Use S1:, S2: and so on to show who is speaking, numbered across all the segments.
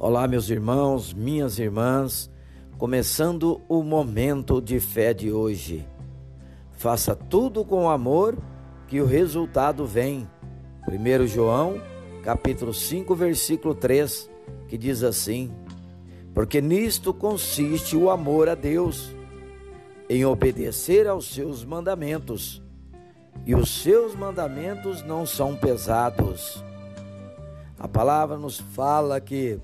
S1: Olá, meus irmãos, minhas irmãs, começando o momento de fé de hoje. Faça tudo com amor, que o resultado vem. 1 João, capítulo 5, versículo 3, que diz assim: Porque nisto consiste o amor a Deus, em obedecer aos seus mandamentos, e os seus mandamentos não são pesados. A palavra nos fala que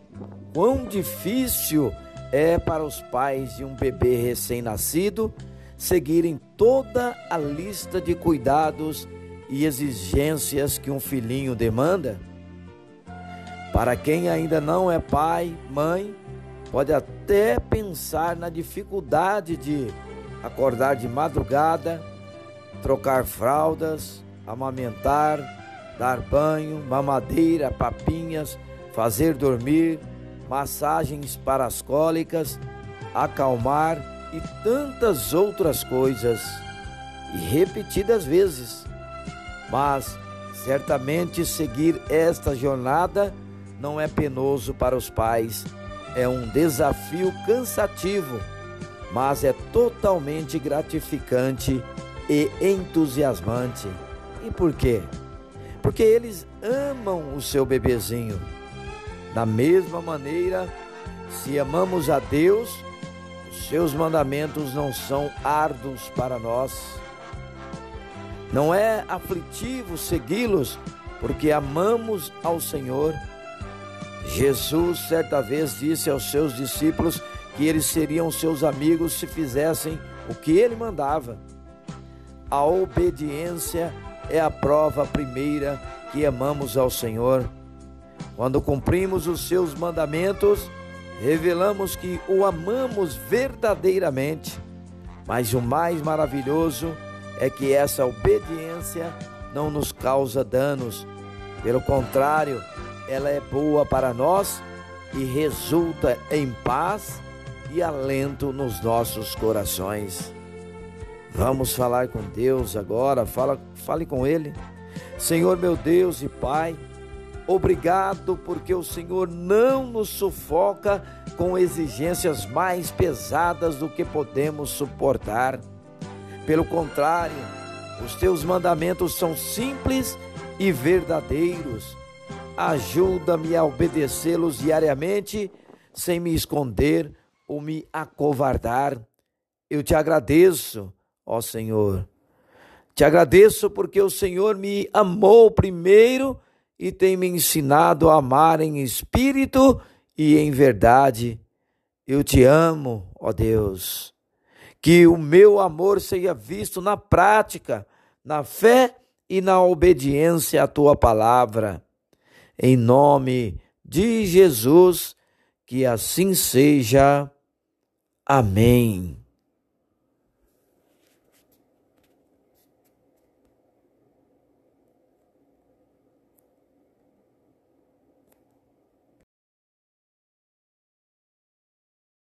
S1: quão difícil é para os pais de um bebê recém-nascido seguirem toda a lista de cuidados e exigências que um filhinho demanda. Para quem ainda não é pai, mãe, pode até pensar na dificuldade de acordar de madrugada, trocar fraldas, amamentar, dar banho, mamadeira, papinhas, fazer dormir, massagens para as cólicas, acalmar e tantas outras coisas, e repetidas vezes. Mas certamente seguir esta jornada não é penoso para os pais, é um desafio cansativo, mas é totalmente gratificante e entusiasmante. E por quê? porque eles amam o seu bebezinho. Da mesma maneira, se amamos a Deus, os seus mandamentos não são árduos para nós. Não é aflitivo segui-los, porque amamos ao Senhor. Jesus certa vez disse aos seus discípulos que eles seriam seus amigos se fizessem o que ele mandava. A obediência é a prova primeira que amamos ao Senhor. Quando cumprimos os seus mandamentos, revelamos que o amamos verdadeiramente. Mas o mais maravilhoso é que essa obediência não nos causa danos. Pelo contrário, ela é boa para nós e resulta em paz e alento nos nossos corações. Vamos falar com Deus agora, fala, fale com Ele. Senhor meu Deus e Pai, obrigado porque o Senhor não nos sufoca com exigências mais pesadas do que podemos suportar. Pelo contrário, os teus mandamentos são simples e verdadeiros. Ajuda-me a obedecê-los diariamente, sem me esconder ou me acovardar. Eu te agradeço ó Senhor. Te agradeço porque o Senhor me amou primeiro e tem me ensinado a amar em espírito e em verdade. Eu te amo, ó Deus. Que o meu amor seja visto na prática, na fé e na obediência à tua palavra. Em nome de Jesus, que assim seja. Amém.